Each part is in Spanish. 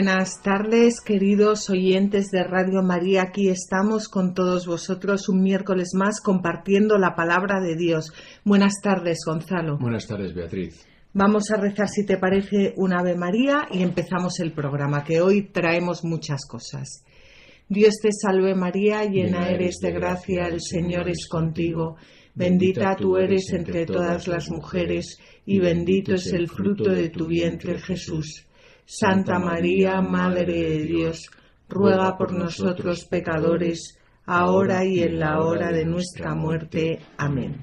Buenas tardes, queridos oyentes de Radio María. Aquí estamos con todos vosotros un miércoles más compartiendo la palabra de Dios. Buenas tardes, Gonzalo. Buenas tardes, Beatriz. Vamos a rezar, si te parece, un Ave María y empezamos el programa, que hoy traemos muchas cosas. Dios te salve María, llena eres de gracia, el Señor es contigo. Bendita tú eres entre todas las mujeres y bendito es el fruto de tu vientre, Jesús. Santa María, Madre de Dios, ruega por nosotros pecadores, ahora y en la hora de nuestra muerte. Amén.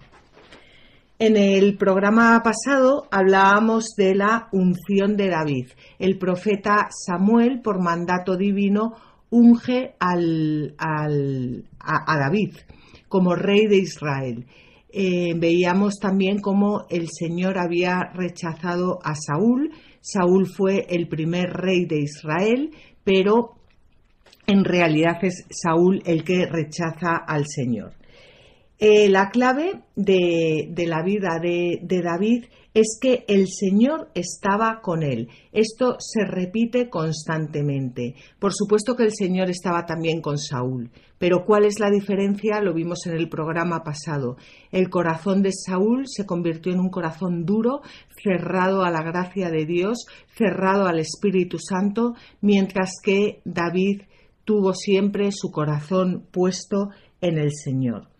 En el programa pasado hablábamos de la unción de David. El profeta Samuel, por mandato divino, unge al, a, David como rey de Israel. Eh, veíamos también cómo el Señor había rechazado a Saúl Saúl fue el primer rey de Israel, pero en realidad es Saúl el que rechaza al Señor. Eh, la clave de, la vida de, de, David es que el Señor estaba con él. Esto se repite constantemente. Por supuesto que el Señor estaba también con Saúl, pero ¿cuál es la diferencia? Lo vimos en el programa pasado. El corazón de Saúl se convirtió en un corazón duro, cerrado a la gracia de Dios, cerrado al Espíritu Santo, mientras que David tuvo siempre su corazón puesto en el Señor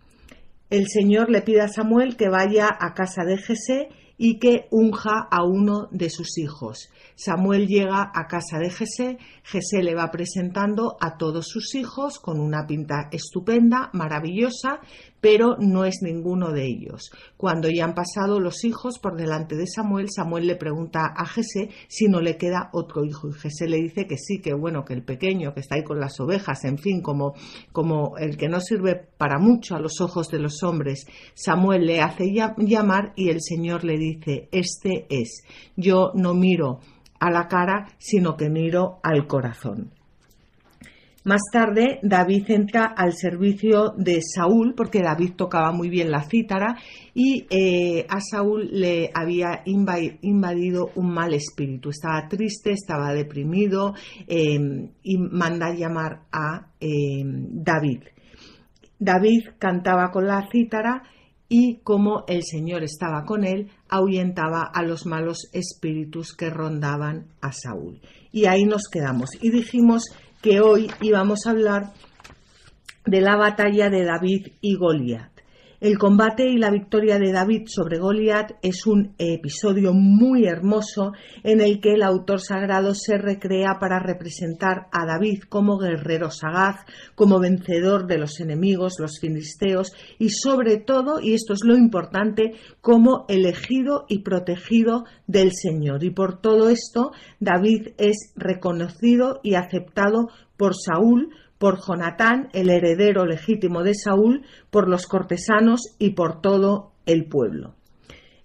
el Señor le pide a Samuel que vaya a casa de Jesé y que unja a uno de sus hijos. Samuel llega a casa de Jesé, Jesé le va presentando a todos sus hijos con una pinta estupenda, maravillosa, pero no es ninguno de ellos. Cuando ya han pasado los hijos por delante de Samuel, Samuel le pregunta a Jesé si no le queda otro hijo y Jesé le dice que sí, que bueno, que el pequeño que está ahí con las ovejas, en fin, como, como el que no sirve para mucho a los ojos de los hombres, Samuel le hace llamar y el Señor le dice, este es, yo no miro a la cara, sino que miro al corazón. Más tarde, David entra al servicio de Saúl, porque David tocaba muy bien la cítara, y eh, a Saúl le había invadido un mal espíritu. Estaba triste, estaba deprimido, em, y manda llamar a em, David. David cantaba con la cítara y como el Señor estaba con él, ahuyentaba a los malos espíritus que rondaban a Saúl. Y ahí nos quedamos. Y dijimos que hoy íbamos a hablar de la batalla de David y Goliat. El combate y la victoria de David sobre Goliat es un episodio muy hermoso en el que el autor sagrado se recrea para representar a David como guerrero sagaz, como vencedor de los enemigos, los filisteos, y sobre todo, y esto es lo importante, como elegido y protegido del Señor. Y por todo esto, David es reconocido y aceptado por Saúl por Jonatán, el heredero legítimo de Saúl, por los cortesanos y por todo el pueblo.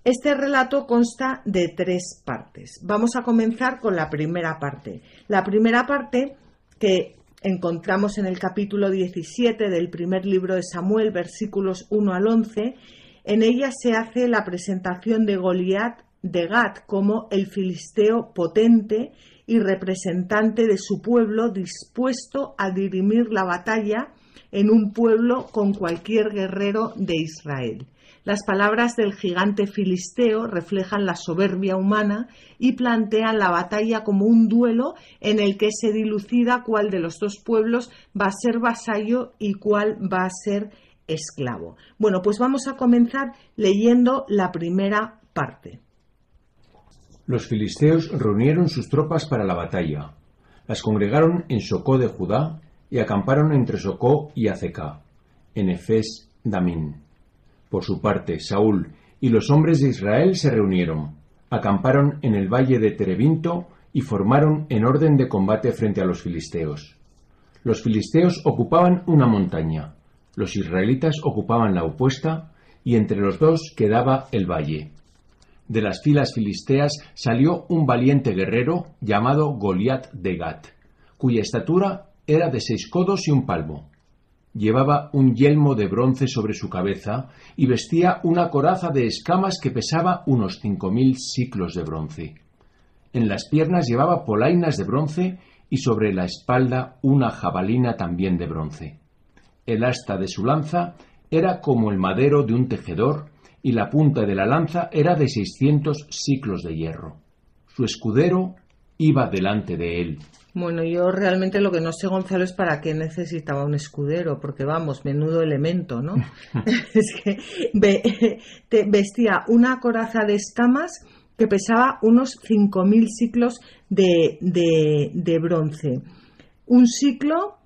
Este relato consta de tres partes. Vamos a comenzar con la primera parte. La primera parte que encontramos en el capítulo 17 del primer libro de Samuel, versículos 1 al 11, en ella se hace la presentación de Goliat de Gat como el filisteo potente y representante de su pueblo dispuesto a dirimir la batalla en un pueblo con cualquier guerrero de Israel. Las palabras del gigante filisteo reflejan la soberbia humana y plantean la batalla como un duelo en el que se dilucida cuál de los dos pueblos va a ser vasallo y cuál va a ser esclavo. Bueno, pues vamos a comenzar leyendo la primera parte. Los filisteos reunieron sus tropas para la batalla. Las congregaron en Socó de Judá y acamparon entre Socó y Azecá, en Efes Damín. Por su parte, Saúl y los hombres de Israel se reunieron, acamparon en el valle de Terebinto y formaron en orden de combate frente a los filisteos. Los filisteos ocupaban una montaña. Los israelitas ocupaban la opuesta y entre los dos quedaba el valle. De las filas filisteas salió un valiente guerrero llamado Goliat de Gat, cuya estatura era de seis codos y un palmo. Llevaba un yelmo de bronce sobre su cabeza y vestía una coraza de escamas que pesaba unos cinco mil siclos de bronce. En las piernas llevaba polainas de bronce y sobre la espalda una jabalina también de bronce. El asta de su lanza era como el madero de un tejedor y la punta de la lanza era de seiscientos siclos de hierro. Su escudero iba delante de él. Bueno, yo realmente lo que no sé, Gonzalo, es para qué necesitaba un escudero, porque vamos, menudo elemento, ¿no? es que vestía una coraza de escamas que pesaba unos 5.000 ciclos de, de bronce. Un ciclo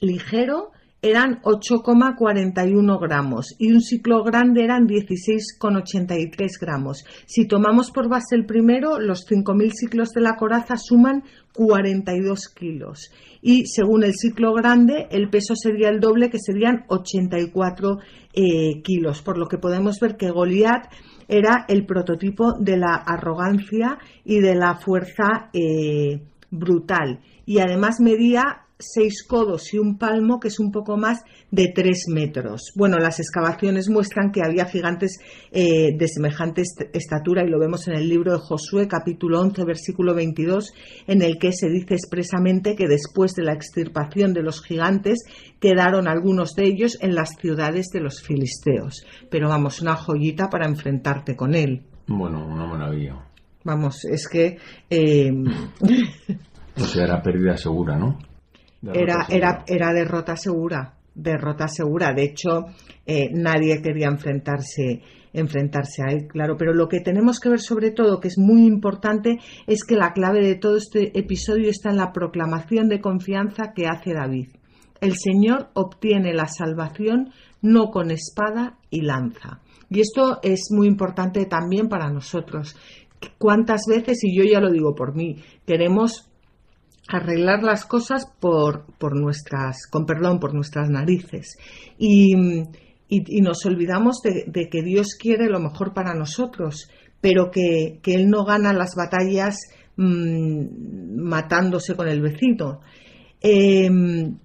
ligero eran 8,41 gramos y un ciclo grande eran 16,83 gramos. Si tomamos por base el primero, los 5.000 ciclos de la coraza suman 42 kilos y según el ciclo grande el peso sería el doble que serían 84 eh, kilos, por lo que podemos ver que Goliat era el prototipo de la arrogancia y de la fuerza eh, brutal y además medía seis codos y un palmo, que es un poco más de tres metros. Bueno, las excavaciones muestran que había gigantes eh, de semejante estatura y lo vemos en el libro de Josué, capítulo 11, versículo 22, en el que se dice expresamente que después de la extirpación de los gigantes quedaron algunos de ellos en las ciudades de los filisteos. Pero vamos, una joyita para enfrentarte con él. Bueno, una maravilla. Vamos, es que... Eh... o sea, era pérdida segura, ¿no? Era, era, era derrota segura, derrota segura. De hecho, eh, nadie quería enfrentarse, enfrentarse a él, claro. Pero lo que tenemos que ver sobre todo, que es muy importante, es que la clave de todo este episodio está en la proclamación de confianza que hace David. El Señor obtiene la salvación no con espada y lanza. Y esto es muy importante también para nosotros. ¿Cuántas veces, y yo ya lo digo por mí, queremos arreglar las cosas por, por nuestras, con perdón, por nuestras narices. Y, y, nos olvidamos de, que Dios quiere lo mejor para nosotros, pero que, que Él no gana las batallas mm, matándose con el vecino. Em,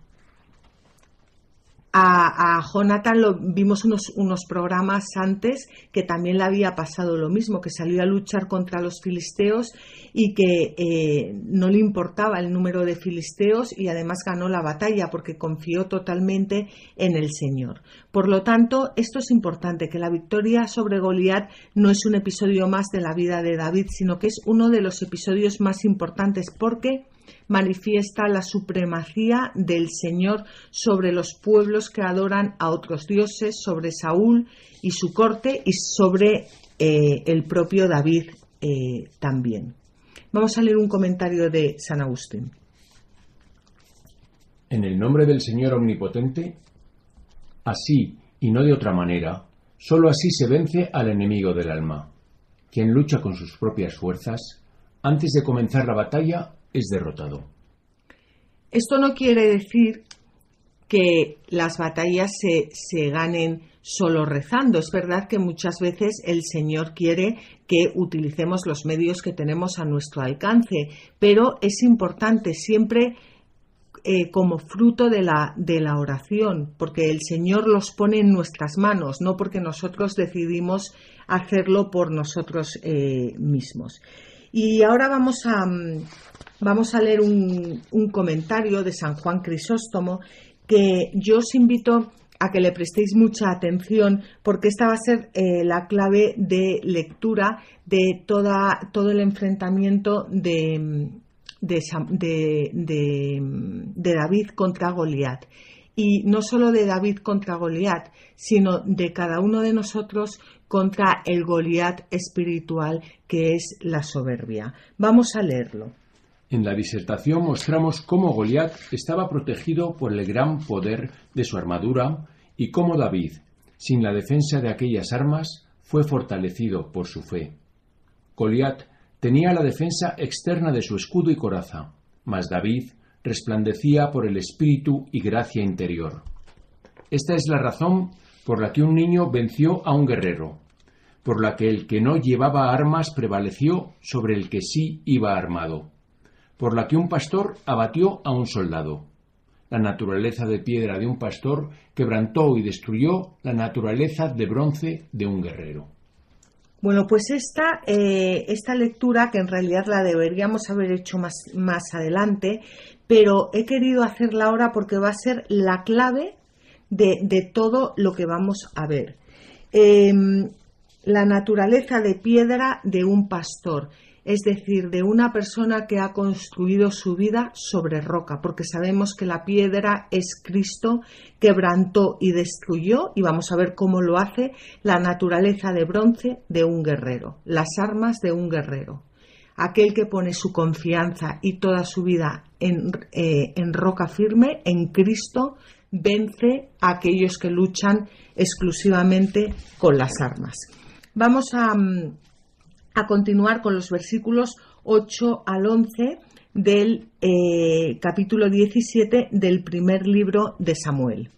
a, Jonathan lo vimos unos, unos programas antes que también le había pasado lo mismo, que salió a luchar contra los filisteos y que eh, no le importaba el número de filisteos y además ganó la batalla porque confió totalmente en el Señor. Por lo tanto, esto es importante, que la victoria sobre Goliat no es un episodio más de la vida de David, sino que es uno de los episodios más importantes porque manifiesta la supremacía del Señor sobre los pueblos que adoran a otros dioses, sobre Saúl y su corte y sobre eh, el propio David eh, también. Vamos a leer un comentario de San Agustín. En el nombre del Señor Omnipotente, así y no de otra manera, sólo así se vence al enemigo del alma. Quien lucha con sus propias fuerzas, antes de comenzar la batalla, es derrotado. Esto no quiere decir que las batallas se, se, ganen solo rezando. Es verdad que muchas veces el Señor quiere que utilicemos los medios que tenemos a nuestro alcance, pero es importante siempre eh, como fruto de la, de la oración, porque el Señor los pone en nuestras manos, no porque nosotros decidimos hacerlo por nosotros eh, mismos. Y ahora vamos a, mm, vamos a leer un, comentario de San Juan Crisóstomo que yo os invito a que le prestéis mucha atención porque esta va a ser eh, la clave de lectura de toda, todo el enfrentamiento de, de, David contra Goliat. Y no solo de David contra Goliat, sino de cada uno de nosotros contra el Goliat espiritual que es la soberbia. Vamos a leerlo. En la disertación mostramos cómo Goliat estaba protegido por el gran poder de su armadura y cómo David, sin la defensa de aquellas armas, fue fortalecido por su fe. Goliat tenía la defensa externa de su escudo y coraza, mas David resplandecía por el espíritu y gracia interior. Esta es la razón por la que un niño venció a un guerrero, por la que el que no llevaba armas prevaleció sobre el que sí iba armado, por la que un pastor abatió a un soldado. La naturaleza de piedra de un pastor quebrantó y destruyó la naturaleza de bronce de un guerrero. Bueno, pues esta, eh, esta lectura, que en realidad la deberíamos haber hecho más, más adelante, pero he querido hacerla ahora porque va a ser la clave de, todo lo que vamos a ver. Em, la naturaleza de piedra de un pastor, es decir, de una persona que ha construido su vida sobre roca, porque sabemos que la piedra es Cristo, quebrantó y destruyó, y vamos a ver cómo lo hace, la naturaleza de bronce de un guerrero, las armas de un guerrero. Aquel que pone su confianza y toda su vida en, eh, en roca firme, en Cristo, vence a aquellos que luchan exclusivamente con las armas. Vamos a, mm, continuar con los versículos 8 al 11 del eh, capítulo 17 del primer libro de Samuel.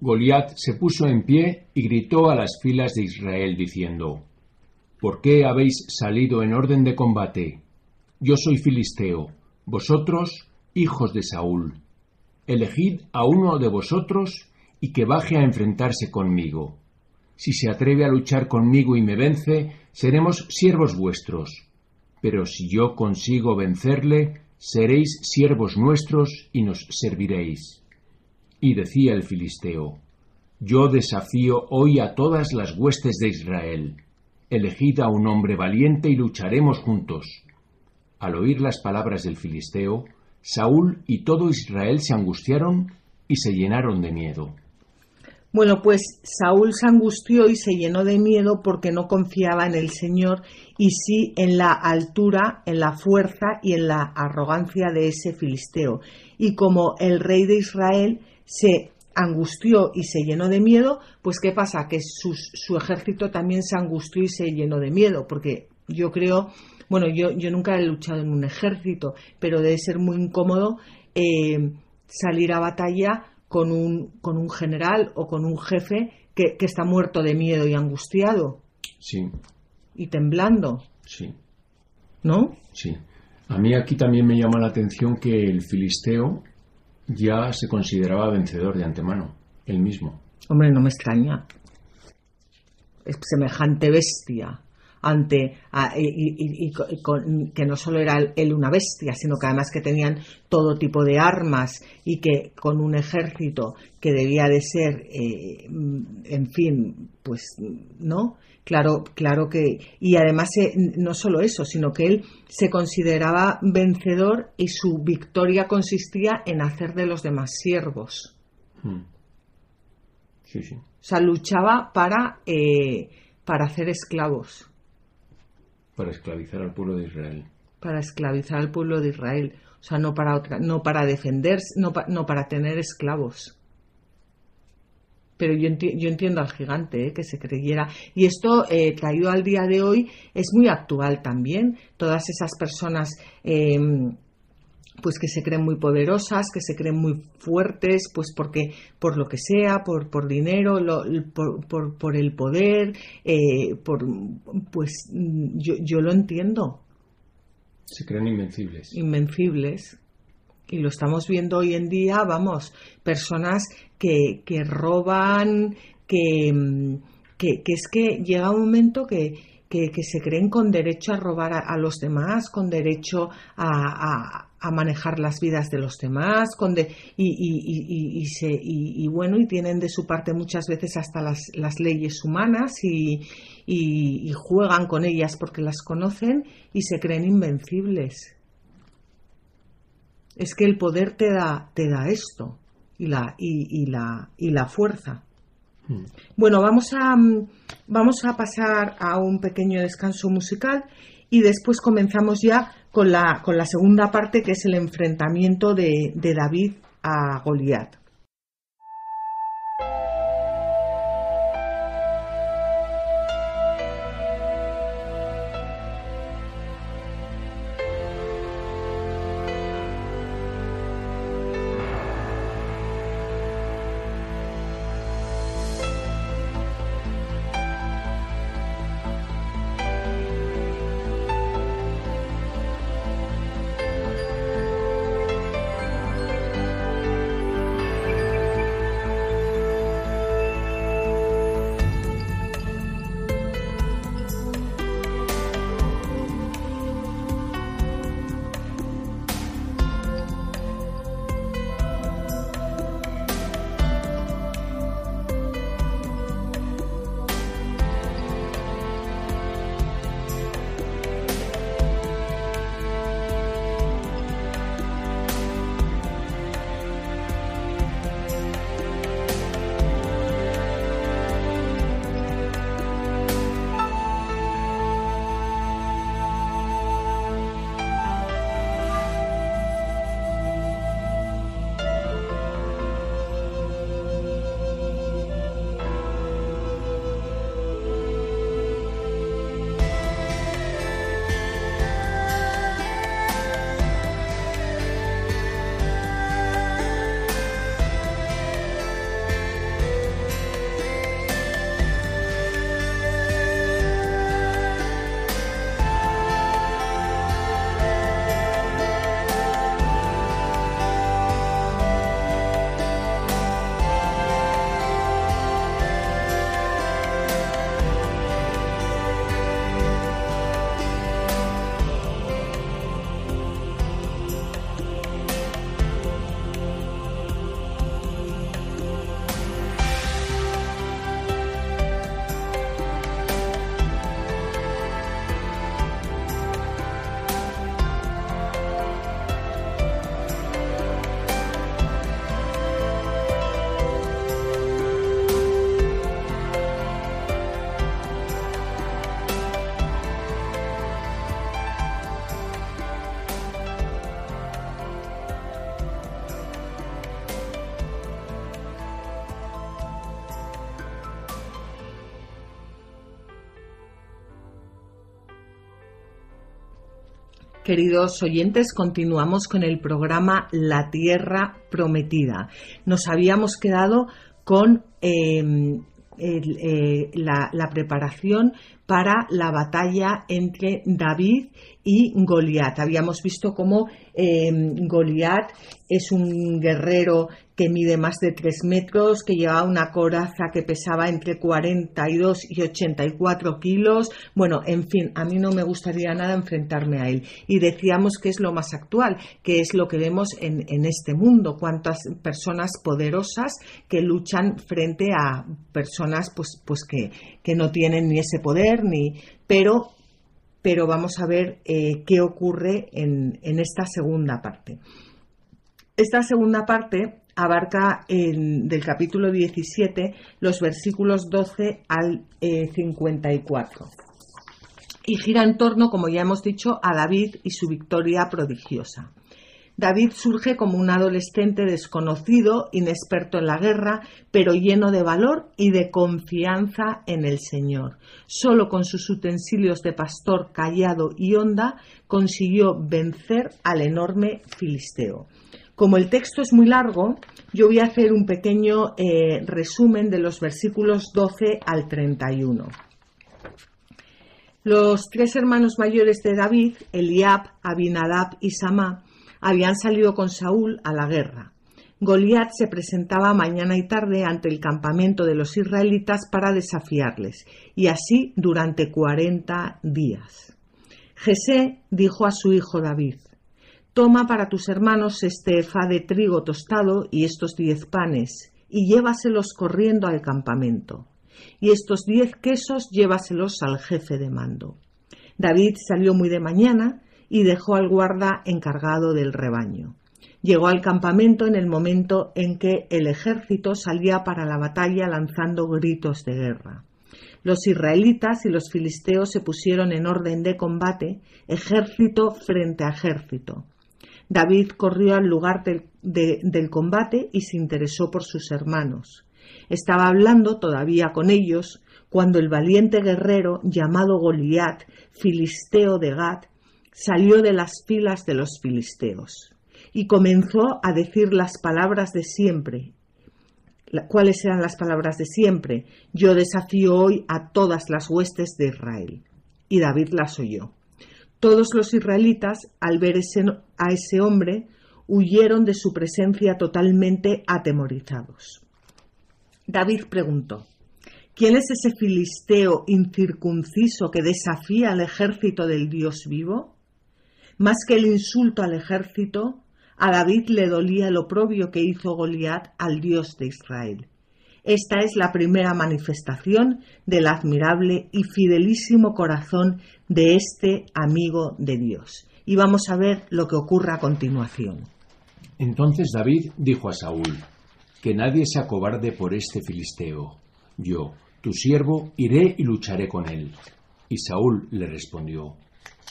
Goliat se puso en pie y gritó a las filas de Israel diciendo, ¿Por qué habéis salido en orden de combate? Yo soy filisteo, vosotros hijos de Saúl elegid a uno de vosotros y que baje a enfrentarse conmigo. Si se atreve a luchar conmigo y me vence, seremos siervos vuestros. Pero si yo consigo vencerle, seréis siervos nuestros y nos serviréis. Y decía el filisteo, Yo desafío hoy a todas las huestes de Israel. Elegid a un hombre valiente y lucharemos juntos. Al oír las palabras del filisteo, Saúl y todo Israel se angustiaron y se llenaron de miedo. Bueno, pues Saúl se angustió y se llenó de miedo porque no confiaba en el Señor y sí en la altura, en la fuerza y en la arrogancia de ese filisteo. Y como el rey de Israel se angustió y se llenó de miedo, pues ¿qué pasa? Que su ejército también se angustió y se llenó de miedo, porque yo creo bueno, yo, nunca he luchado en un ejército, pero debe ser muy incómodo eh, salir a batalla con un, con un general o con un jefe que, que está muerto de miedo y angustiado. Sí. Y temblando. Sí. ¿No? Sí. A mí aquí también me llama la atención que el filisteo ya se consideraba vencedor de antemano, él mismo. Hombre, no me extraña. Es semejante bestia ante y, que no solo era él una bestia, sino que además que tenían todo tipo de armas y que con un ejército que debía de ser, eh, en fin, pues no, claro, claro que y además eh, no solo eso, sino que él se consideraba vencedor y su victoria consistía en hacer de los demás siervos. Hmm. Sí, sí. O sea, luchaba para eh, para hacer esclavos. Para esclavizar al pueblo de Israel. Para esclavizar al pueblo de Israel. O sea, no para, otra, no para defenderse, no, no para tener esclavos. Pero yo, yo entiendo al gigante ¿eh? que se creyera. Y esto, eh, traído al día de hoy, es muy actual también. Todas esas personas em, pues que se creen muy poderosas, que se creen muy fuertes, pues porque por lo que sea, por, por dinero, por, por, el poder, eh, por, pues yo, yo lo entiendo. Se creen invencibles. Invencibles. Y lo estamos viendo hoy en día, vamos, personas que, que roban, que, que, que es que llega un momento que, que, se creen con derecho a robar a, los demás, con derecho a, a manejar las vidas de los demás con y, y, y, se, y, bueno y tienen de su parte muchas veces hasta las, las leyes humanas y, juegan con ellas porque las conocen y se creen invencibles es que el poder te da te da esto y la y, la y la fuerza hmm. bueno vamos a vamos a pasar a un pequeño descanso musical y después comenzamos ya con la, con la segunda parte que es el enfrentamiento de, de David a Goliat. Queridos oyentes, continuamos con el programa La Tierra Prometida. Nos habíamos quedado con em, eh, la, preparación para la batalla entre David y Goliat. Habíamos visto cómo em, Goliat es un guerrero que mide más de 3 metros, que llevaba una coraza que pesaba entre 42 y 84 kilos. Bueno, en fin, a mí no me gustaría nada enfrentarme a él. Y decíamos que es lo más actual, que es lo que vemos en, este mundo, cuántas personas poderosas que luchan frente a personas pues, pues que, que no tienen ni ese poder, pero pero vamos a ver eh, qué ocurre en, esta segunda parte. Esta segunda parte abarca del capítulo 17 los versículos 12 al 54 eh, y gira en torno, como ya hemos dicho, a David y su victoria prodigiosa. David surge como un adolescente desconocido, inexperto en la guerra, pero lleno de valor y de confianza en el Señor. Solo con sus utensilios de pastor callado y honda consiguió vencer al enorme filisteo. Como el texto es muy largo, yo voy a hacer un pequeño eh, resumen de los versículos 12 al 31. Los tres hermanos mayores de David, Eliab, Abinadab y Samá, habían salido con Saúl a la guerra. Goliat se presentaba mañana y tarde ante el campamento de los israelitas para desafiarles, y así durante cuarenta días. Jesé dijo a su hijo David, Toma para tus hermanos este efa de trigo tostado y estos diez panes, y llévaselos corriendo al campamento. Y estos diez quesos llévaselos al jefe de mando. David salió muy de mañana y dejó al guarda encargado del rebaño. Llegó al campamento en el momento en que el ejército salía para la batalla lanzando gritos de guerra. Los israelitas y los filisteos se pusieron en orden de combate, ejército frente a ejército. David corrió al lugar del, combate y se interesó por sus hermanos. Estaba hablando todavía con ellos cuando el valiente guerrero llamado Goliat, filisteo de Gad, salió de las filas de los filisteos y comenzó a decir las palabras de siempre. ¿Cuáles eran las palabras de siempre? Yo desafío hoy a todas las huestes de Israel. Y David las oyó. Todos los israelitas, al ver a ese hombre, huyeron de su presencia totalmente atemorizados. David preguntó, ¿Quién es ese filisteo incircunciso que desafía al ejército del Dios vivo? Más que el insulto al ejército, a David le dolía el oprobio que hizo Goliat al Dios de Israel. Esta es la primera manifestación del admirable y fidelísimo corazón de este amigo de Dios. Y vamos a ver lo que ocurre a continuación. Entonces David dijo a Saúl, que nadie se acobarde por este filisteo. Yo, tu siervo, iré y lucharé con él. Y Saúl le respondió,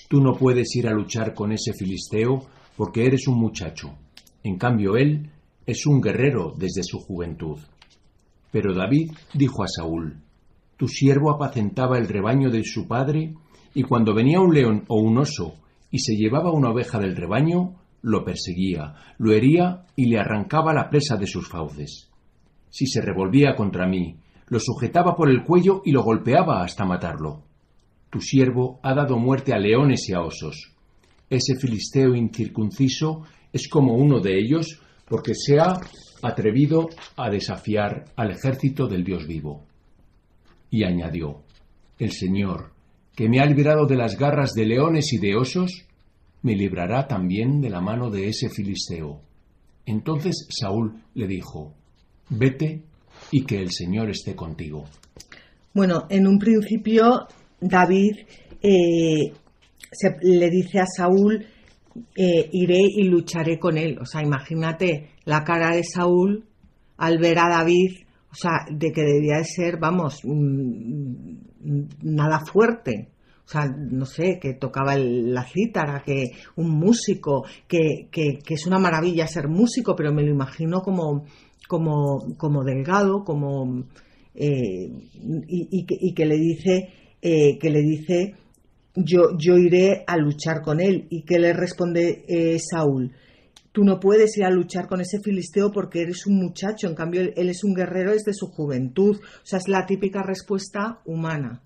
Tú no puedes ir a luchar con ese filisteo porque eres un muchacho. En cambio, él es un guerrero desde su juventud. Pero David dijo a Saúl, Tu siervo apacentaba el rebaño de su padre, y cuando venía un león o un oso y se llevaba una oveja del rebaño, lo perseguía, lo hería y le arrancaba la presa de sus fauces. Si se revolvía contra mí, lo sujetaba por el cuello y lo golpeaba hasta matarlo. Tu siervo ha dado muerte a leones y a osos. Ese filisteo incircunciso es como uno de ellos porque se ha atrevido a desafiar al ejército del Dios vivo. Y añadió, El Señor, que me ha librado de las garras de leones y de osos, me librará también de la mano de ese filisteo. Entonces Saúl le dijo, Vete y que el Señor esté contigo. Bueno, en un principio David eh, le dice a Saúl, eh, iré y lucharé con él. O sea, imagínate la cara de Saúl al ver a David, o sea, de que debía de ser, vamos, mm, nada fuerte. O sea, no sé, que tocaba la cítara, que un músico, que, que, es una maravilla ser músico, pero me lo imagino como, como, como delgado, como... Eh, y que le dice eh, que le dice yo, yo iré a luchar con él. ¿Y qué le responde eh, Saúl? Tú no puedes ir a luchar con ese filisteo porque eres un muchacho, en cambio él es un guerrero desde su juventud. O sea, es la típica respuesta humana.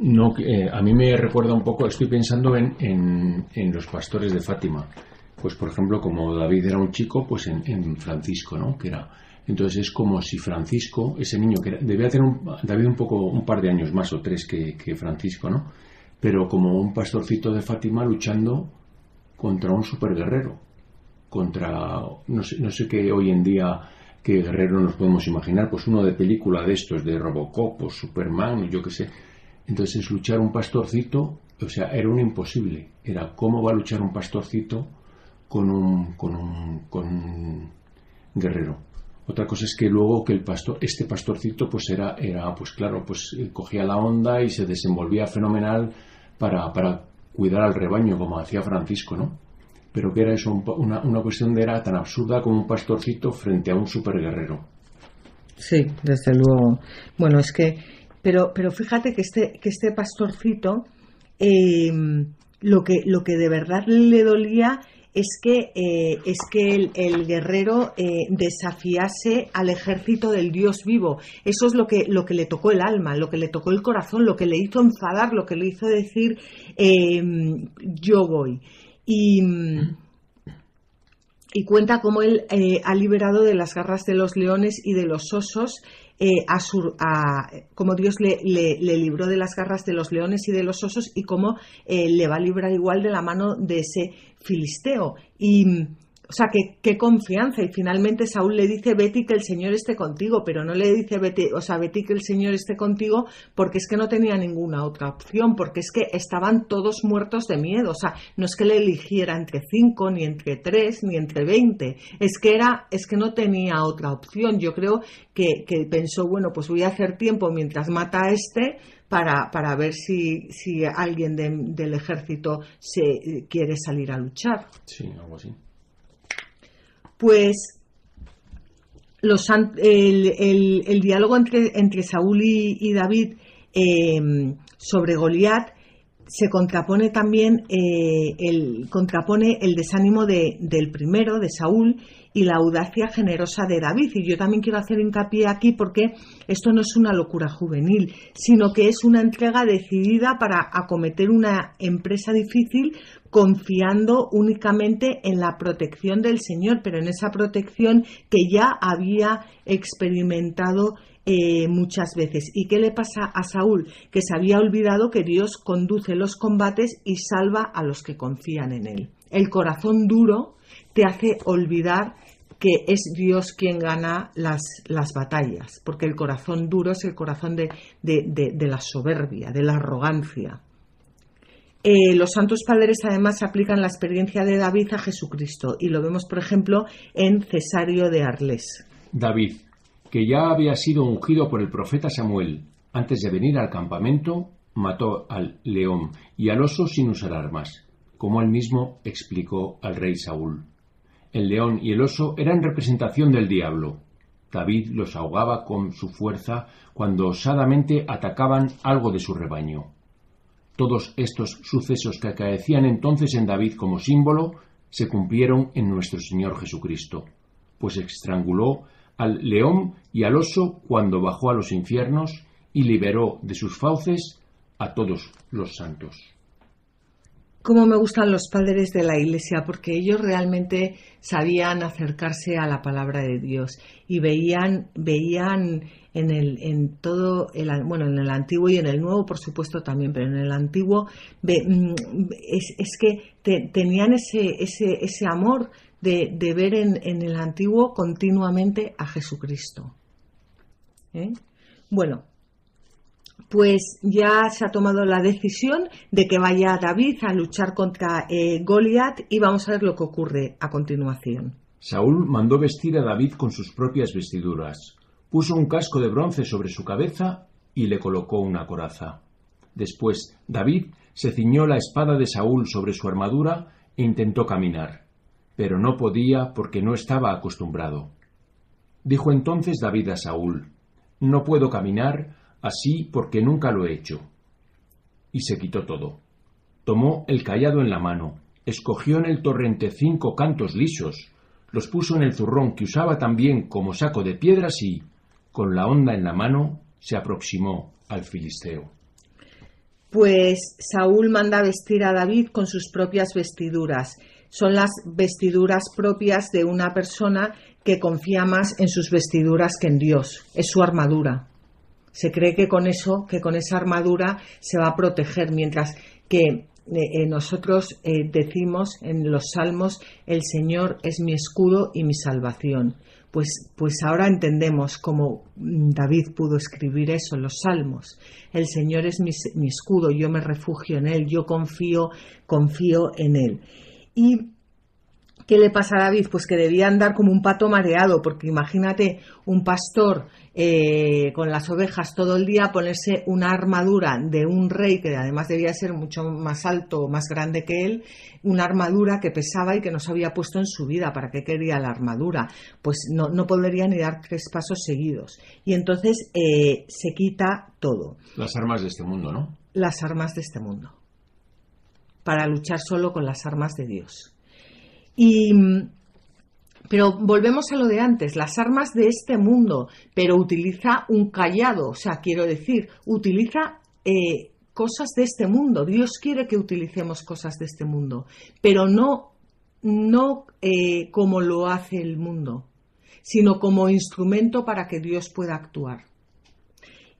No, eh, a mí me recuerda un poco, estoy pensando en, en, los pastores de Fátima. Pues, por ejemplo, como David era un chico, pues en, Francisco, ¿no? Que era, entonces es como si Francisco, ese niño que debía tener un, David un poco, un par de años más o tres que, Francisco, ¿no? Pero como un pastorcito de Fátima luchando contra un superguerrero, contra, no sé, no sé qué hoy en día qué guerrero nos podemos imaginar, pues uno de película de estos, de Robocop o Superman, yo qué sé, entonces luchar un pastorcito, o sea, era un imposible. Era cómo va a luchar un pastorcito con un, con un, con un guerrero. Otra cosa es que luego que el pastor, este pastorcito, pues era, era, pues claro, pues eh, cogía la onda y se desenvolvía fenomenal para, para cuidar al rebaño, como hacía Francisco, ¿no? Pero que era eso, una, una cuestión de era tan absurda como un pastorcito frente a un superguerrero. Sí, desde luego. Bueno, es que pero, pero fíjate que este, que este pastorcito, eh, lo, que, lo que de verdad le dolía es que, eh, es que el, guerrero eh, desafiase al ejército del Dios vivo. Eso es lo que, lo que le tocó el alma, lo que le tocó el corazón, lo que le hizo enfadar, lo que le hizo decir yo voy. Y, y cuenta cómo él ha liberado de las garras de los leones y de los osos eh, a, como Dios le, le, libró de las garras de los leones y de los osos y cómo eh, le va a librar igual de la mano de ese filisteo. Y o sea, qué, confianza. Y finalmente Saúl le dice, Betty, que el Señor esté contigo, pero no le dice, Betty, o sea, Betty, que el Señor esté contigo, porque es que no tenía ninguna otra opción, porque es que estaban todos muertos de miedo. O sea, no es que le eligiera entre cinco, ni entre tres, ni entre veinte. Es que era, es que no tenía otra opción. Yo creo que, pensó, bueno, pues voy a hacer tiempo mientras mata a este, para, para, ver si, si alguien del ejército se quiere salir a luchar. Sí, algo así pues el, diálogo entre, entre Saúl y, David em, sobre Goliat se contrapone también eh, el, contrapone el desánimo de, del primero, de Saúl, y la audacia generosa de David. Y yo también quiero hacer hincapié aquí porque esto no es una locura juvenil, sino que es una entrega decidida para acometer una empresa difícil confiando únicamente en la protección del Señor, pero en esa protección que ya había experimentado eh, muchas veces. ¿Y qué le pasa a Saúl? Que se había olvidado que Dios conduce los combates y salva a los que confían en él. El corazón duro te hace olvidar que es Dios quien gana las, las batallas, porque el corazón duro es el corazón de, de la soberbia, de la arrogancia. Eh, los santos padres además aplican la experiencia de David a Jesucristo y lo vemos, por ejemplo, en Cesario de Arles. David, que ya había sido ungido por el profeta Samuel, antes de venir al campamento, mató al león y al oso sin usar armas, como él mismo explicó al rey Saúl. El león y el oso eran representación del diablo. David los ahogaba con su fuerza cuando osadamente atacaban algo de su rebaño. Todos estos sucesos que acaecían entonces en David como símbolo se cumplieron en nuestro Señor Jesucristo, pues estranguló al león y al oso cuando bajó a los infiernos y liberó de sus fauces a todos los santos. Cómo me gustan los padres de la Iglesia, porque ellos realmente sabían acercarse a la palabra de Dios y veían, veían en, el, en todo, el, bueno, en el antiguo y en el nuevo, por supuesto también, pero en el antiguo mm, es, que tenían ese, ese, ese amor de, ver en, en, el antiguo continuamente a Jesucristo. ¿Eh? Bueno, pues ya se ha tomado la decisión de que vaya David a luchar contra eh, Goliat y vamos a ver lo que ocurre a continuación. Saúl mandó vestir a David con sus propias vestiduras, puso un casco de bronce sobre su cabeza y le colocó una coraza. Después David se ciñó la espada de Saúl sobre su armadura e intentó caminar, pero no podía porque no estaba acostumbrado. Dijo entonces David a Saúl, No puedo caminar así porque nunca lo he hecho. Y se quitó todo, tomó el callado en la mano, escogió en el torrente cinco cantos lisos, los puso en el zurrón que usaba también como saco de piedras y, con la honda en la mano, se aproximó al filisteo. Pues Saúl manda vestir a David con sus propias vestiduras. Son las vestiduras propias de una persona que confía más en sus vestiduras que en Dios. Es su armadura. Se cree que con eso, que con esa armadura se va a proteger, mientras que eh, eh, nosotros eh, decimos en los salmos, el Señor es mi escudo y mi salvación. Pues, pues ahora entendemos cómo David pudo escribir eso en los salmos. El Señor es mi, escudo, yo me refugio en Él, yo confío, confío en Él. Y ¿Qué le pasa a David? Pues que debía andar como un pato mareado, porque imagínate un pastor eh, con las ovejas todo el día ponerse una armadura de un rey que además debía ser mucho más alto, más grande que él, una armadura que pesaba y que no se había puesto en su vida. ¿Para qué quería la armadura? Pues no, no podría ni dar tres pasos seguidos. Y entonces eh, se quita todo. Las armas de este mundo, ¿no? Las armas de este mundo. Para luchar solo con las armas de Dios. Y, pero volvemos a lo de antes, las armas de este mundo, pero utiliza un callado, o sea, quiero decir, utiliza eh, cosas de este mundo. Dios quiere que utilicemos cosas de este mundo, pero no, no eh, como lo hace el mundo, sino como instrumento para que Dios pueda actuar.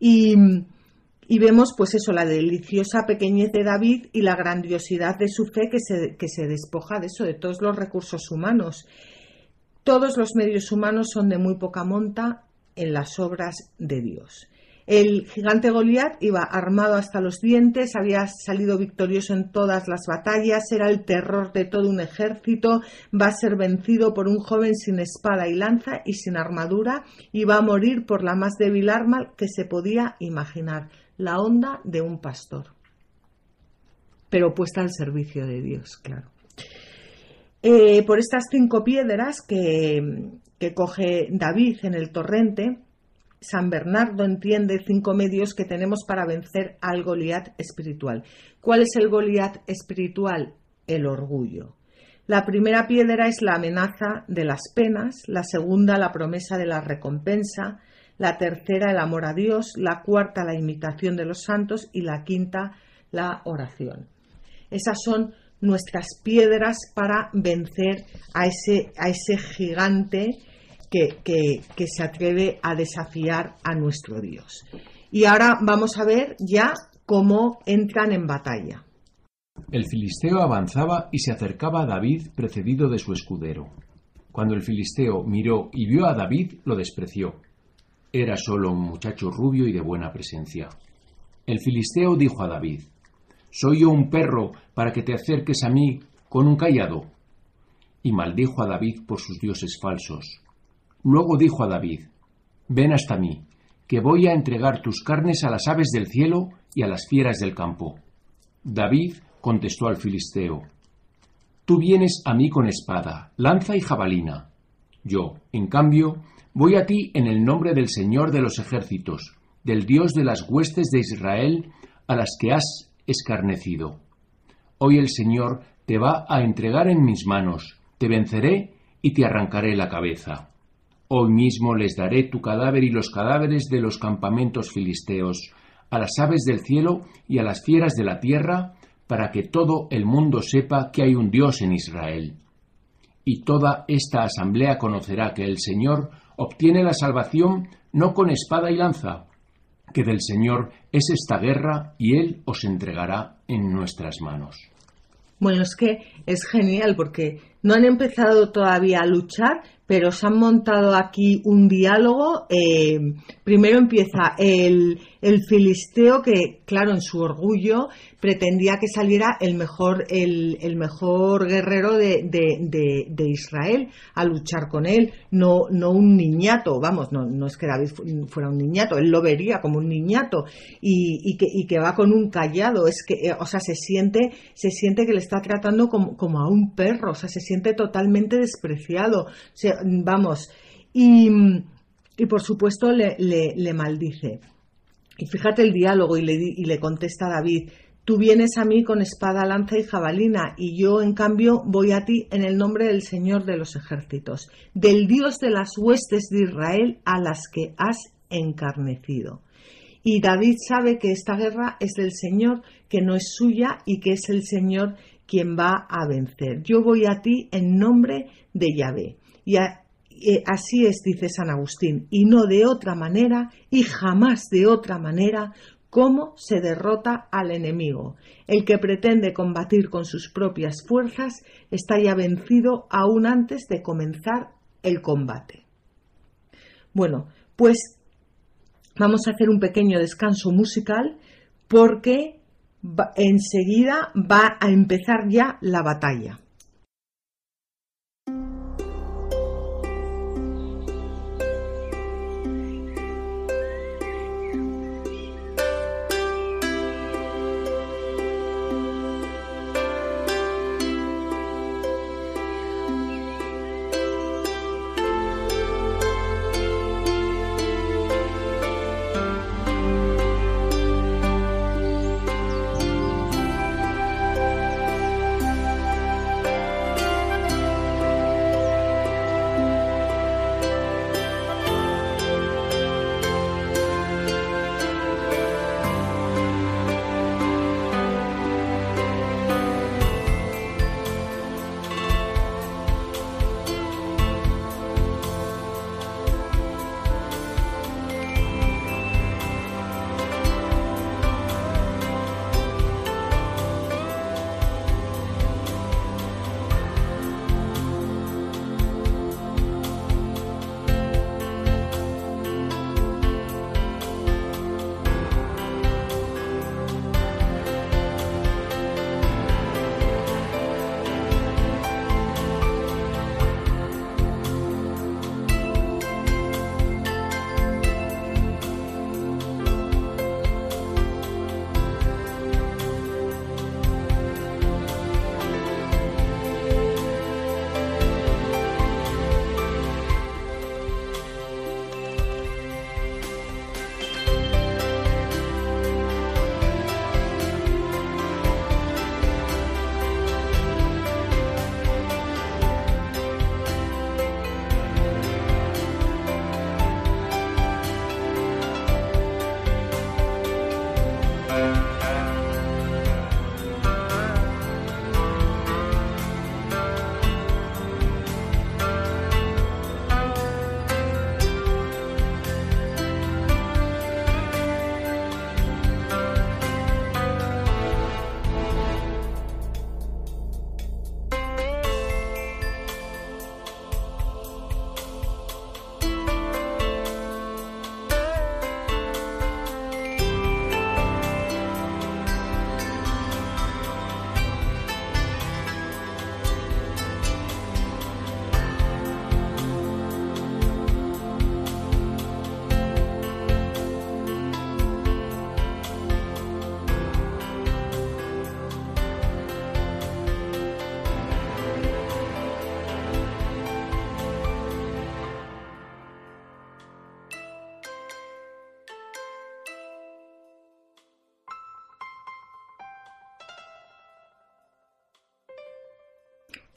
Y y vemos, pues eso, la deliciosa pequeñez de David y la grandiosidad de su fe que se, que se despoja de eso, de todos los recursos humanos. Todos los medios humanos son de muy poca monta en las obras de Dios. El gigante Goliat iba armado hasta los dientes, había salido victorioso en todas las batallas, era el terror de todo un ejército, va a ser vencido por un joven sin espada y lanza y sin armadura y va a morir por la más débil arma que se podía imaginar, la onda de un pastor, pero puesta al servicio de Dios, claro. Eh, por estas cinco piedras que, que coge David en el torrente, San Bernardo entiende cinco medios que tenemos para vencer al Goliat espiritual. ¿Cuál es el Goliat espiritual? El orgullo. La primera piedra es la amenaza de las penas, la segunda la promesa de la recompensa, la tercera el amor a Dios, la cuarta la imitación de los santos y la quinta la oración. Esas son nuestras piedras para vencer a ese, a ese gigante que, que, se atreve a desafiar a nuestro Dios. Y ahora vamos a ver ya cómo entran en batalla. El filisteo avanzaba y se acercaba a David precedido de su escudero. Cuando el filisteo miró y vio a David, lo despreció era solo un muchacho rubio y de buena presencia. El filisteo dijo a David, ¿Soy yo un perro para que te acerques a mí con un callado? Y maldijo a David por sus dioses falsos. Luego dijo a David, Ven hasta mí, que voy a entregar tus carnes a las aves del cielo y a las fieras del campo. David contestó al filisteo, Tú vienes a mí con espada, lanza y jabalina. Yo, en cambio, Voy a ti en el nombre del Señor de los ejércitos, del Dios de las huestes de Israel, a las que has escarnecido. Hoy el Señor te va a entregar en mis manos, te venceré y te arrancaré la cabeza. Hoy mismo les daré tu cadáver y los cadáveres de los campamentos filisteos, a las aves del cielo y a las fieras de la tierra, para que todo el mundo sepa que hay un Dios en Israel. Y toda esta asamblea conocerá que el Señor obtiene la salvación no con espada y lanza, que del Señor es esta guerra y Él os entregará en nuestras manos. Bueno, es que es genial porque no han empezado todavía a luchar, pero se han montado aquí un diálogo. Eh, primero empieza el, el, filisteo que, claro, en su orgullo pretendía que saliera el mejor, el, mejor guerrero de, de, de, Israel a luchar con él, no, no un niñato, vamos, no, no es que David fuera un niñato, él lo vería como un niñato. Y, y, que, y que va con un callado, es que, eh, o sea, se siente, se siente que le está tratando como, como a un perro, o sea, se siente totalmente despreciado. Vamos, y, por supuesto le, maldice. Y fíjate el diálogo y le, y le contesta a David, Tú vienes a mí con espada, lanza y jabalina, y yo, en cambio, voy a ti en el nombre del Señor de los ejércitos, del Dios de las huestes de Israel a las que has encarnecido. Y David sabe que esta guerra es del Señor, que no es suya y que es el Señor quien va a vencer. Yo voy a ti en nombre de Yahvé. Y eh, así es, dice San Agustín, y no de otra manera, y jamás de otra manera, cómo se derrota al enemigo. El que pretende combatir con sus propias fuerzas está ya vencido aún antes de comenzar el combate. Bueno, pues vamos a hacer un pequeño descanso musical porque enseguida va a empezar ya la batalla.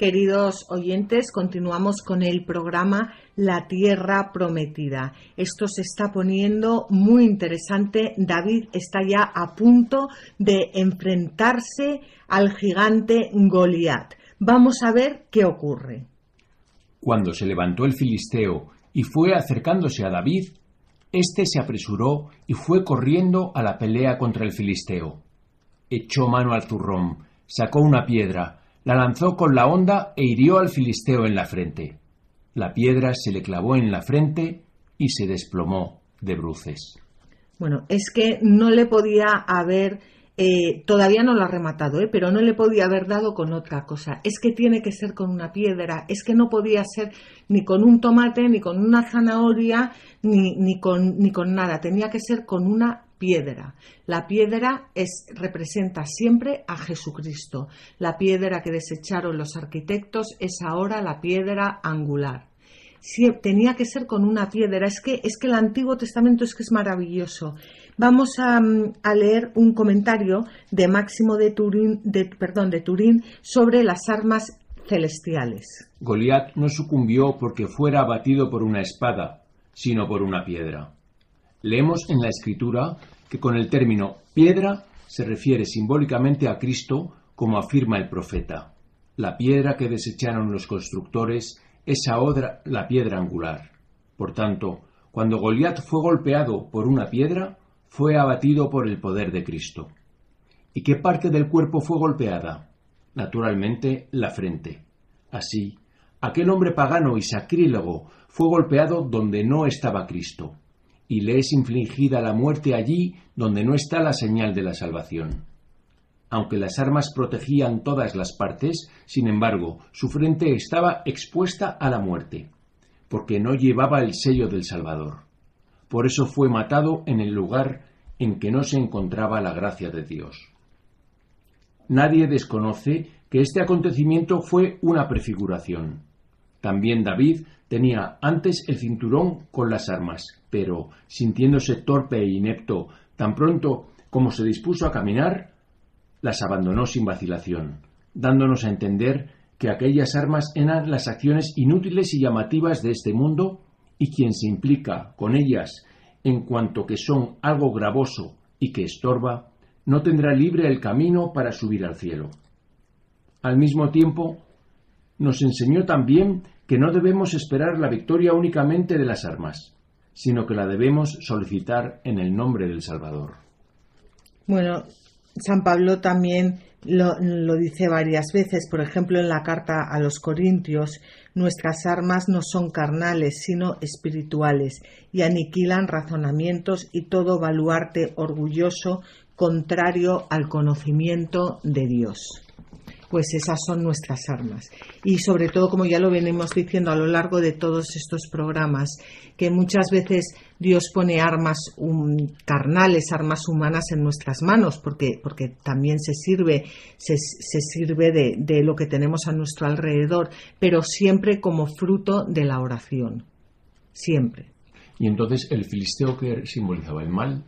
Queridos oyentes, continuamos con el programa La Tierra Prometida. Esto se está poniendo muy interesante. David está ya a punto de enfrentarse al gigante Goliat. Vamos a ver qué ocurre. Cuando se levantó el filisteo y fue acercándose a David, éste se apresuró y fue corriendo a la pelea contra el filisteo. Echó mano al zurrón, sacó una piedra, la lanzó con la honda e hirió al filisteo en la frente. La piedra se le clavó en la frente y se desplomó de bruces. Bueno, es que no le podía haber, eh, todavía no lo ha rematado, ¿eh? pero no le podía haber dado con otra cosa. Es que tiene que ser con una piedra, es que no podía ser ni con un tomate, ni con una zanahoria, ni, ni, con, ni con nada, tenía que ser con una piedra. La piedra es, representa siempre a Jesucristo. La piedra que desecharon los arquitectos es ahora la piedra angular. tenía que ser con una piedra. Es que, es que el Antiguo Testamento es que es maravilloso. Vamos a, mm, leer un comentario de Máximo de Turín, de, perdón, de Turín sobre las armas celestiales. Goliat no sucumbió porque fuera abatido por una espada, sino por una piedra. Leemos en la Escritura que con el término piedra se refiere simbólicamente a Cristo, como afirma el profeta. La piedra que desecharon los constructores es ahora la piedra angular. Por tanto, cuando Goliat fue golpeado por una piedra, fue abatido por el poder de Cristo. ¿Y qué parte del cuerpo fue golpeada? Naturalmente, la frente. Así, aquel hombre pagano y sacrílego fue golpeado donde no estaba Cristo, y le es infligida la muerte allí donde no está la señal de la salvación. Aunque las armas protegían todas las partes, sin embargo, su frente estaba expuesta a la muerte, porque no llevaba el sello del Salvador. Por eso fue matado en el lugar en que no se encontraba la gracia de Dios. Nadie desconoce que este acontecimiento fue una prefiguración. También David tenía antes el cinturón con las armas, pero, sintiéndose torpe e inepto, tan pronto como se dispuso a caminar, las abandonó sin vacilación, dándonos a entender que aquellas armas eran las acciones inútiles y llamativas de este mundo y quien se implica con ellas en cuanto que son algo gravoso y que estorba, no tendrá libre el camino para subir al cielo. Al mismo tiempo, nos enseñó también que no debemos esperar la victoria únicamente de las armas, sino que la debemos solicitar en el nombre del Salvador. Bueno, San Pablo también lo, dice varias veces, por ejemplo en la carta a los Corintios, nuestras armas no son carnales, sino espirituales, y aniquilan razonamientos y todo baluarte orgulloso contrario al conocimiento de Dios pues esas son nuestras armas. Y sobre todo, como ya lo venimos diciendo a lo largo de todos estos programas, que muchas veces Dios pone armas carnales, armas humanas en nuestras manos, porque, porque también se sirve, se, sirve de, de lo que tenemos a nuestro alrededor, pero siempre como fruto de la oración. Siempre. Y entonces el filisteo que simbolizaba el mal,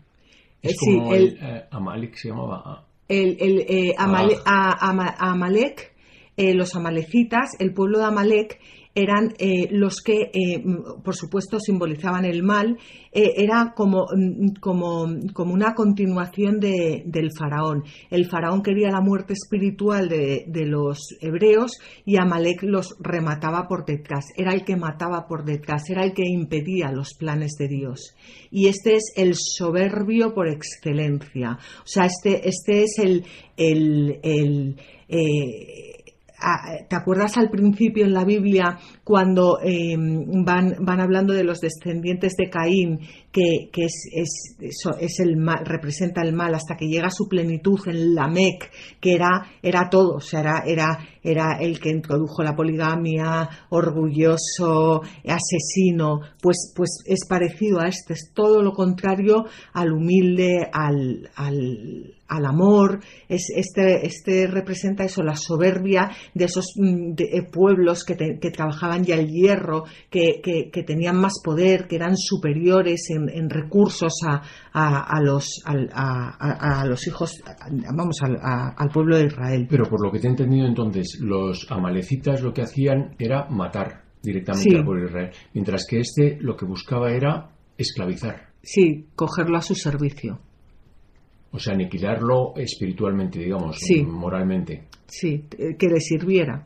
es eh, como el, eh, Amalek se llamaba el, el eh, ah. Amalek, eh, los amalecitas, el pueblo de Amalek eran eh, los que, eh, por supuesto, simbolizaban el mal, eh, era como, mm, como, como, una continuación de, del faraón. El faraón quería la muerte espiritual de, de, los hebreos y Amalek los remataba por detrás, era el que mataba por detrás, era el que impedía los planes de Dios. Y este es el soberbio por excelencia. O sea, este, este es el, el, el ¿Te acuerdas al principio en la Biblia cuando em, van, van hablando de los descendientes de Caín, que, es, es, el mal, representa el mal, hasta que llega a su plenitud en Lamec, que era, era todo, o sea, era, era, era el que introdujo la poligamia, orgulloso, asesino, pues, pues es parecido a este, es todo lo contrario al humilde, al, al al amor, es, este, este representa eso, la soberbia de esos mm, eh, pueblos que, trabajaban ya el hierro, que, tenían más poder, que eran superiores en, recursos a, a, los, a, los hijos, vamos, al pueblo de Israel. Pero por lo que te he entendido entonces, los amalecitas lo que hacían era matar directamente al pueblo de Israel, mientras que este lo que buscaba era esclavizar. Sí, cogerlo a su servicio. O sea, aniquilarlo espiritualmente, digamos, moralmente. Sí, eh, que le sirviera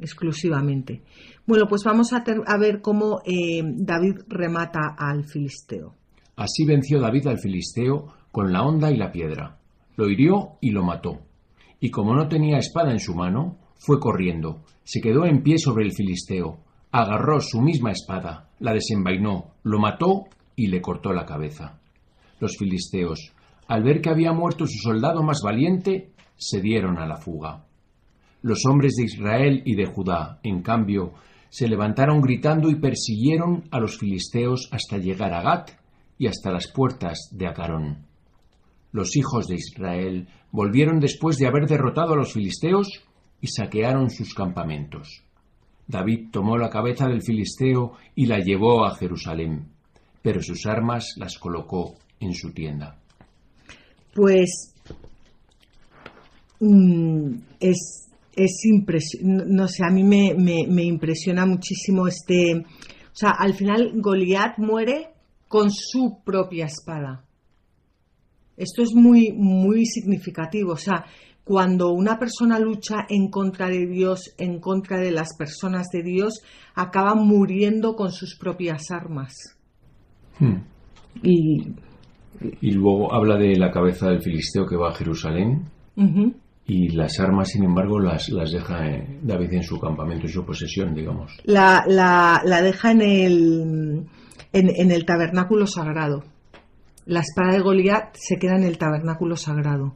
exclusivamente. Bueno, pues vamos a, ver cómo eh, David remata al filisteo. Así venció David al filisteo con la honda y la piedra. Lo hirió y lo mató. Y como no tenía espada en su mano, fue corriendo, se quedó en pie sobre el filisteo, agarró su misma espada, la desenvainó, lo mató y le cortó la cabeza. Los filisteos, al ver que había muerto su soldado más valiente, se dieron a la fuga. Los hombres de Israel y de Judá, en cambio, se levantaron gritando y persiguieron a los filisteos hasta llegar a Gat y hasta las puertas de Acarón. Los hijos de Israel volvieron después de haber derrotado a los filisteos y saquearon sus campamentos. David tomó la cabeza del filisteo y la llevó a Jerusalén, pero sus armas las colocó en su tienda. Pues mm, es, es impresionante, no sé, a mí me, me, me impresiona muchísimo este... O sea, al final Goliat muere con su propia espada. Esto es muy, muy significativo. O sea, cuando una persona lucha en contra de Dios, en contra de las personas de Dios, acaba muriendo con sus propias armas. Hmm. Y, Y luego habla de la cabeza del filisteo que va a Jerusalén y las armas, sin embargo, las, las deja eh, David en su campamento, en su posesión, digamos. la, la, la deja en el, en, en el tabernáculo sagrado. La espada de Goliat se queda en el tabernáculo sagrado.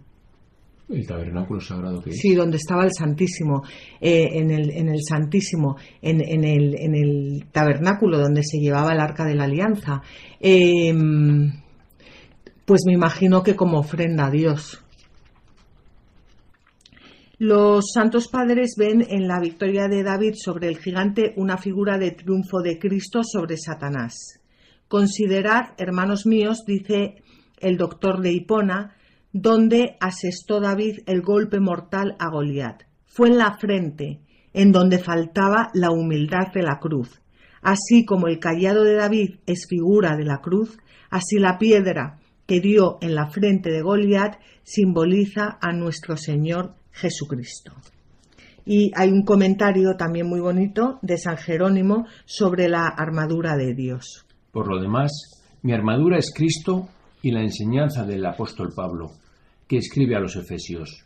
El tabernáculo sagrado que es. Sí, donde estaba el Santísimo, eh, en, el, en el Santísimo, en, en el, en el tabernáculo donde se llevaba el arca de la alianza. Eh, pues me imagino que como ofrenda a Dios. Los santos padres ven en la victoria de David sobre el gigante una figura de triunfo de Cristo sobre Satanás. Considerad, hermanos míos, dice el doctor de Hipona, donde asestó David el golpe mortal a Goliat. Fue en la frente, en donde faltaba la humildad de la cruz. Así como el callado de David es figura de la cruz, así la piedra que dio en la frente de Goliat simboliza a nuestro Señor Jesucristo. Y hay un comentario también muy bonito de San Jerónimo sobre la armadura de Dios. Por lo demás, mi armadura es Cristo y la enseñanza del apóstol Pablo, que escribe a los Efesios,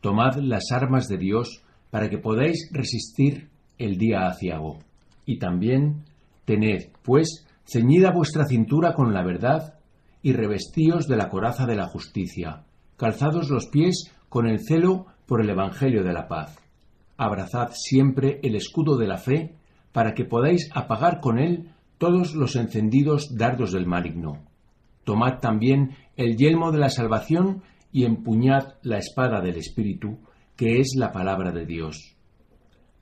Tomad las armas de Dios para que podáis resistir el día aciago. Y también, tened, pues, ceñida vuestra cintura con la verdad y revestíos de la coraza de la justicia, calzados los pies con el celo por el Evangelio de la paz. Abrazad siempre el escudo de la fe para que podáis apagar con él todos los encendidos dardos del maligno. Tomad también el yelmo de la salvación y empuñad la espada del Espíritu, que es la palabra de Dios.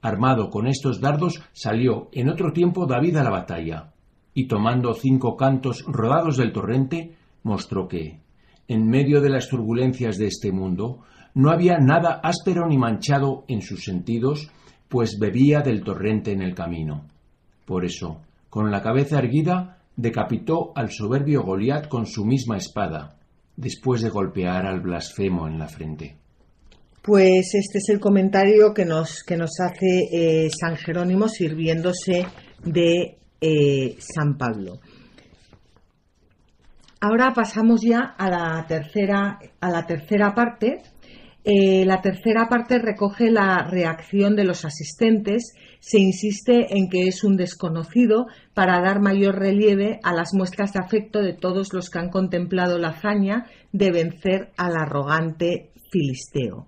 Armado con estos dardos salió en otro tiempo David a la batalla, y tomando cinco cantos rodados del torrente, mostró que, en medio de las turbulencias de este mundo, no había nada áspero ni manchado en sus sentidos, pues bebía del torrente en el camino. Por eso, con la cabeza erguida, decapitó al soberbio Goliat con su misma espada, después de golpear al blasfemo en la frente. Pues este es el comentario que nos, que nos hace eh, San Jerónimo sirviéndose de eh, San Pablo. Ahora pasamos ya a la tercera, a la tercera parte. Eh, la tercera parte recoge la reacción de los asistentes. Se insiste en que es un desconocido para dar mayor relieve a las muestras de afecto de todos los que han contemplado la hazaña de vencer al arrogante filisteo.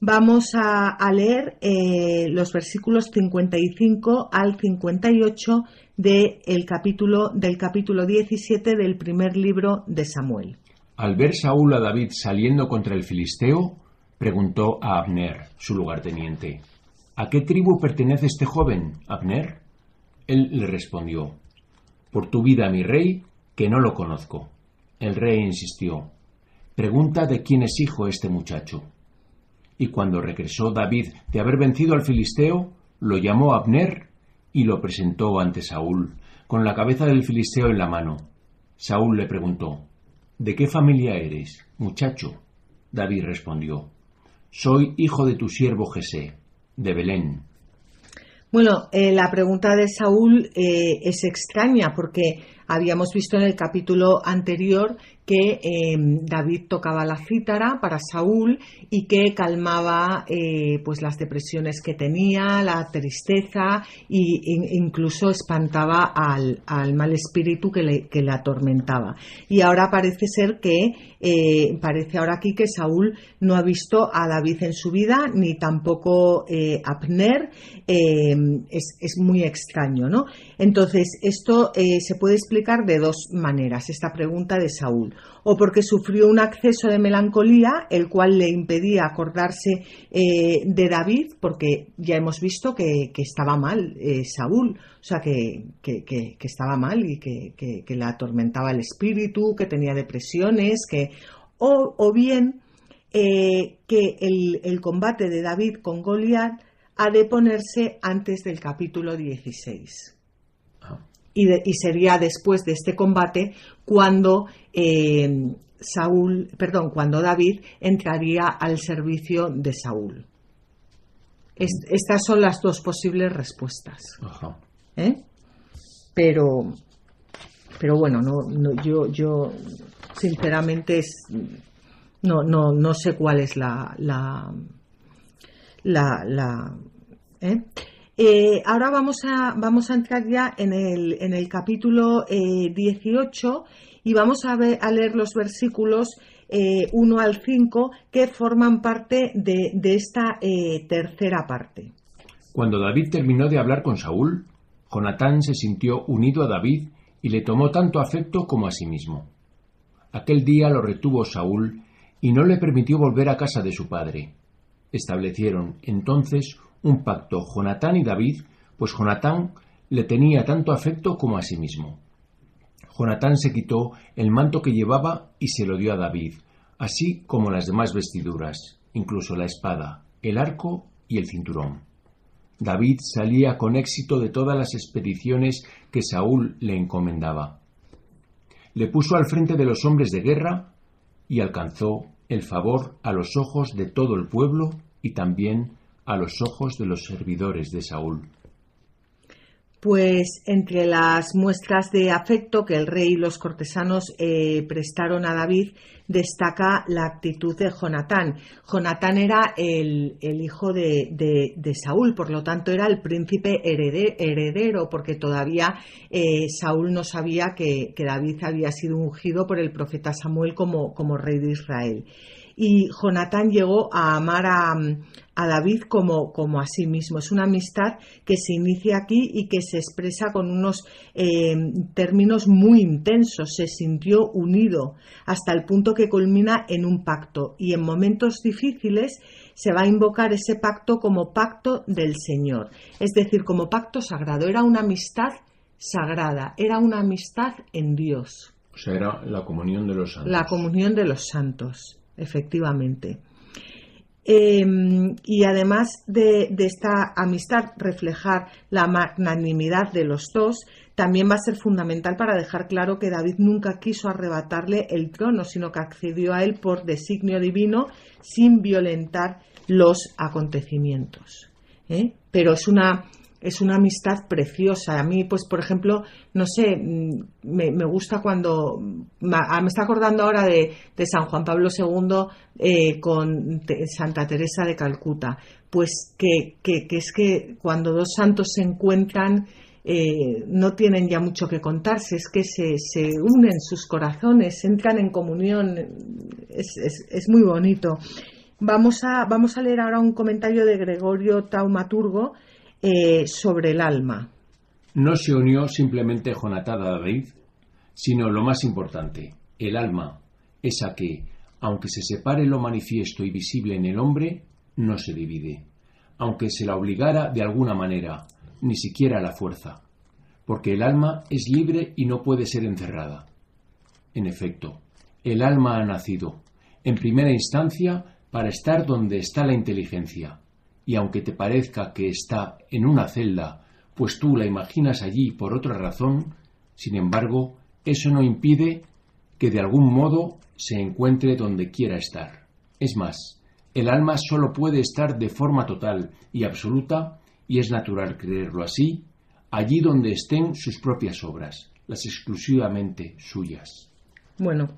Vamos a, leer eh, los versículos 55 al 58 de capítulo, del capítulo 17 del primer libro de Samuel. Al ver Saúl a David saliendo contra el filisteo, preguntó a Abner, su lugarteniente, ¿A qué tribu pertenece este joven, Abner? Él le respondió, Por tu vida, mi rey, que no lo conozco. El rey insistió, Pregunta de quién es hijo este muchacho. Y cuando regresó David de haber vencido al filisteo, lo llamó Abner y lo presentó ante Saúl, con la cabeza del filisteo en la mano. Saúl le preguntó, ¿De qué familia eres, muchacho? David respondió, Soy hijo de tu siervo Jesé, de Belén. Bueno, eh, la pregunta de Saúl eh, es extraña porque habíamos visto en el capítulo anterior que eh, David tocaba la cítara para Saúl y que calmaba eh, pues las depresiones que tenía, la tristeza e incluso espantaba al, al mal espíritu que le, que le, atormentaba. Y ahora parece ser que, eh, parece ahora aquí que Saúl no ha visto a David en su vida, ni tampoco Abner, es, es, muy extraño, ¿no? Entonces, esto se puede explicar de dos maneras, esta pregunta de Saúl. o porque sufrió un acceso de melancolía, el cual le impedía acordarse eh, de David, porque ya hemos visto que, estaba mal eh, Saúl, o sea, que, estaba mal y que, le atormentaba el espíritu, que tenía depresiones, que, o, bien eh, que el, combate de David con Goliat ha de ponerse antes del capítulo 16 y, sería después de este combate cuando eh, Saúl, perdón, cuando David entraría al servicio de Saúl. estas son las dos posibles respuestas. ¿Eh? Pero, pero bueno, no, yo, yo sinceramente no, no, no sé cuál es la, la, la, ¿eh? Eh, ahora vamos a, vamos a entrar ya en el, en el capítulo 18 eh, y vamos a, ver, a, leer los versículos 1 eh, al 5 que forman parte de, de esta tercera parte. Cuando David terminó de hablar con Saúl, Jonatán se sintió unido a David y le tomó tanto afecto como a sí mismo. Aquel día lo retuvo Saúl y no le permitió volver a casa de su padre. Establecieron entonces un pacto Jonatán y David, pues Jonatán le tenía tanto afecto como a sí mismo. Jonatán se quitó el manto que llevaba y se lo dio a David, así como las demás vestiduras, incluso la espada, el arco y el cinturón. David salía con éxito de todas las expediciones que Saúl le encomendaba. Le puso al frente de los hombres de guerra y alcanzó el favor a los ojos de todo el pueblo y también a los ojos de los servidores de Saúl. Pues entre las muestras de afecto que el rey y los cortesanos eh, prestaron a David, destaca la actitud de Jonatán. Jonatán era el, hijo de, Saúl, por lo tanto era el príncipe heredero, porque todavía eh, Saúl no sabía que, David había sido ungido por el profeta Samuel como, como rey de Israel y Jonatán llegó a amar a, David como, como, a sí mismo. Es una amistad que se inicia aquí y que se expresa con unos eh, términos muy intensos. Se sintió unido hasta el punto que culmina en un pacto y en momentos difíciles se va a invocar ese pacto como pacto del Señor, es decir, como pacto sagrado. Era una amistad sagrada, era una amistad en Dios. O sea, era la comunión de los santos. La comunión de los santos efectivamente. Em, y además de, esta amistad reflejar la magnanimidad de los dos, también va a ser fundamental para dejar claro que David nunca quiso arrebatarle el trono, sino que accedió a él por designio divino sin violentar los acontecimientos. ¿eh? Pero es una, es una amistad preciosa. A mí, pues, por ejemplo, no sé, mm, me, gusta cuando. Ah, me está acordando ahora de, San Juan Pablo II eh, con Santa Teresa de Calcuta. Pues que, es que cuando dos santos se encuentran. Eh, no tienen ya mucho que contarse, es que se, se unen sus corazones, entran en comunión, es, es, muy bonito. Vamos a, vamos a leer ahora un comentario de Gregorio Taumaturgo, eh, sobre el alma. No se unió simplemente Jonatán a David, sino lo más importante, el alma, esa que, aunque se separe lo manifiesto y visible en el hombre, no se divide, aunque se la obligara de alguna manera, ni siquiera la fuerza, porque el alma es libre y no puede ser encerrada. En efecto, el alma ha nacido, en primera instancia, para estar donde está la inteligencia, y aunque te parezca que está en una celda, pues tú la imaginas allí por otra razón, sin embargo, eso no impide que de algún modo se encuentre donde quiera estar. Es más, el alma solo puede estar de forma total y absoluta, y es natural creerlo así, allí donde estén sus propias obras, las exclusivamente suyas. Bueno,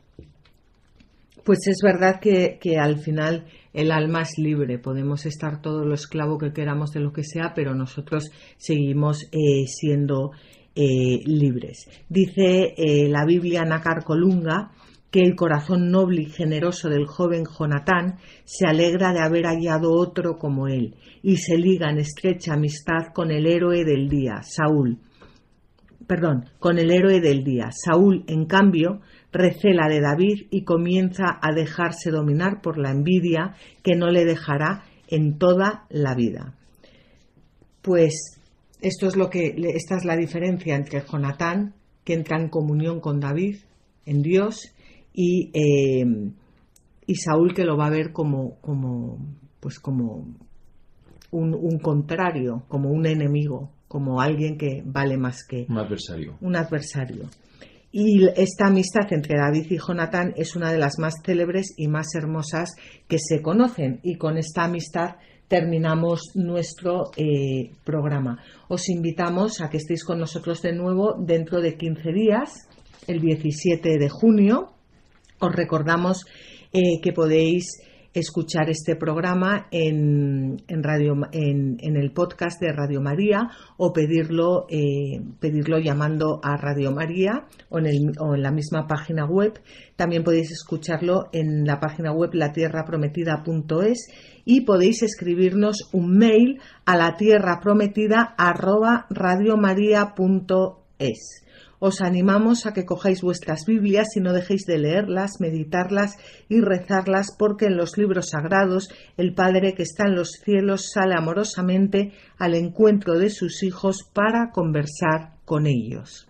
pues es verdad que, al final el alma es libre, podemos estar todo lo esclavo que queramos de lo que sea, pero nosotros seguimos eh, siendo eh, libres. Dice eh, la Biblia Nácar Colunga que el corazón noble y generoso del joven Jonatán se alegra de haber hallado otro como él y se liga en estrecha amistad con el héroe del día, Saúl. perdón, con el héroe del día. Saúl, en cambio, recela de David y comienza a dejarse dominar por la envidia que no le dejará en toda la vida. Pues esto es lo que esta es la diferencia entre Jonatán, que entra en comunión con David, en Dios, y, eh, y Saúl que lo va a ver como, como pues como un, un, contrario, como un enemigo, como alguien que vale más que un adversario. Un adversario. Y esta amistad entre David y Jonatán es una de las más célebres y más hermosas que se conocen. Y con esta amistad terminamos nuestro eh, programa. Os invitamos a que estéis con nosotros de nuevo dentro de 15 días, el 17 de junio. Os recordamos eh, que podéis escuchar este programa en, el podcast de Radio María o pedirlo, eh, pedirlo llamando a Radio María o en, la misma página web. También podéis escucharlo en la página web latierraprometida.es y podéis escribirnos un mail a la tierra prometida os animamos a que cojáis vuestras Biblias y no dejéis de leerlas, meditarlas y rezarlas, porque en los libros sagrados el Padre que está en los cielos sale amorosamente al encuentro de sus hijos para conversar con ellos.